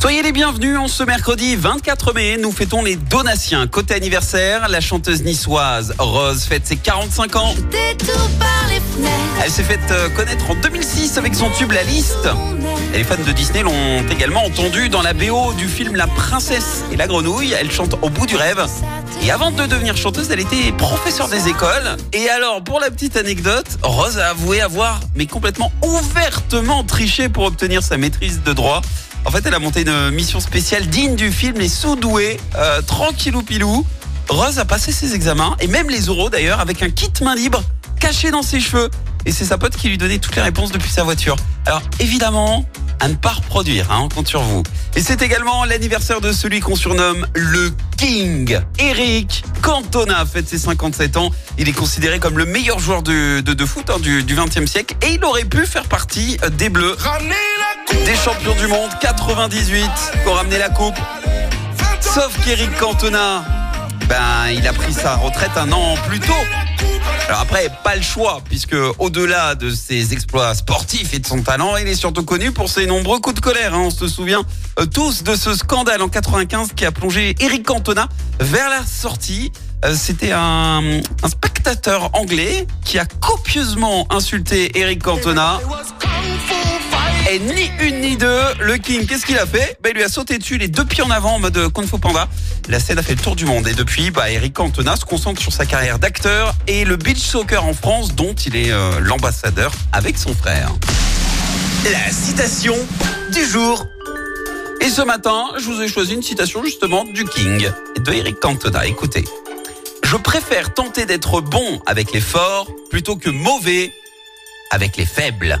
Soyez les bienvenus, en ce mercredi 24 mai, nous fêtons les Donatiens. Côté anniversaire, la chanteuse niçoise Rose fête ses 45 ans. Elle s'est faite euh, connaître en 2006 avec son tube La Liste. Et les fans de Disney l'ont également entendu dans la BO du film La Princesse et la Grenouille. Elle chante au bout du rêve. Et avant de devenir chanteuse, elle était professeure des écoles. Et alors, pour la petite anecdote, Rose a avoué avoir, mais complètement ouvertement triché pour obtenir sa maîtrise de droit. En fait, elle a monté une mission spéciale digne du film Les Sous-Doués, euh, tranquillou pilou. Rose a passé ses examens, et même les oraux d'ailleurs, avec un kit main libre caché dans ses cheveux. Et c'est sa pote qui lui donnait toutes les réponses depuis sa voiture. Alors évidemment, à ne pas reproduire, hein, on compte sur vous. Et c'est également l'anniversaire de celui qu'on surnomme le King. Eric Cantona fête ses 57 ans. Il est considéré comme le meilleur joueur de, de, foot hein, du, du 20e siècle et il aurait pu faire partie euh, des Bleus, des champions du monde 98 qui ont la coupe. Sauf qu'Eric Cantona, ben, il a pris sa retraite un an plus tôt. Alors après, pas le choix, puisque au-delà de ses exploits sportifs et de son talent, il est surtout connu pour ses nombreux coups de colère. hein. On se souvient euh, tous de ce scandale en 95 qui a plongé Eric Cantona vers la sortie. Euh, C'était un, un spectateur anglais qui a copieusement insulté Eric Cantona. Et ni une ni deux, le King, qu'est-ce qu'il a fait? Bah, Il lui a sauté dessus les deux pieds en avant en mode Kung Fu Panda. La scène a fait le tour du monde. Et depuis, bah, Eric Cantona se concentre sur sa carrière d'acteur et le beach soccer en France, dont il est euh, l'ambassadeur avec son frère. La citation du jour. Et ce matin, je vous ai choisi une citation justement du King de Eric Cantona. Écoutez. Je préfère tenter d'être bon avec les forts plutôt que mauvais avec les faibles.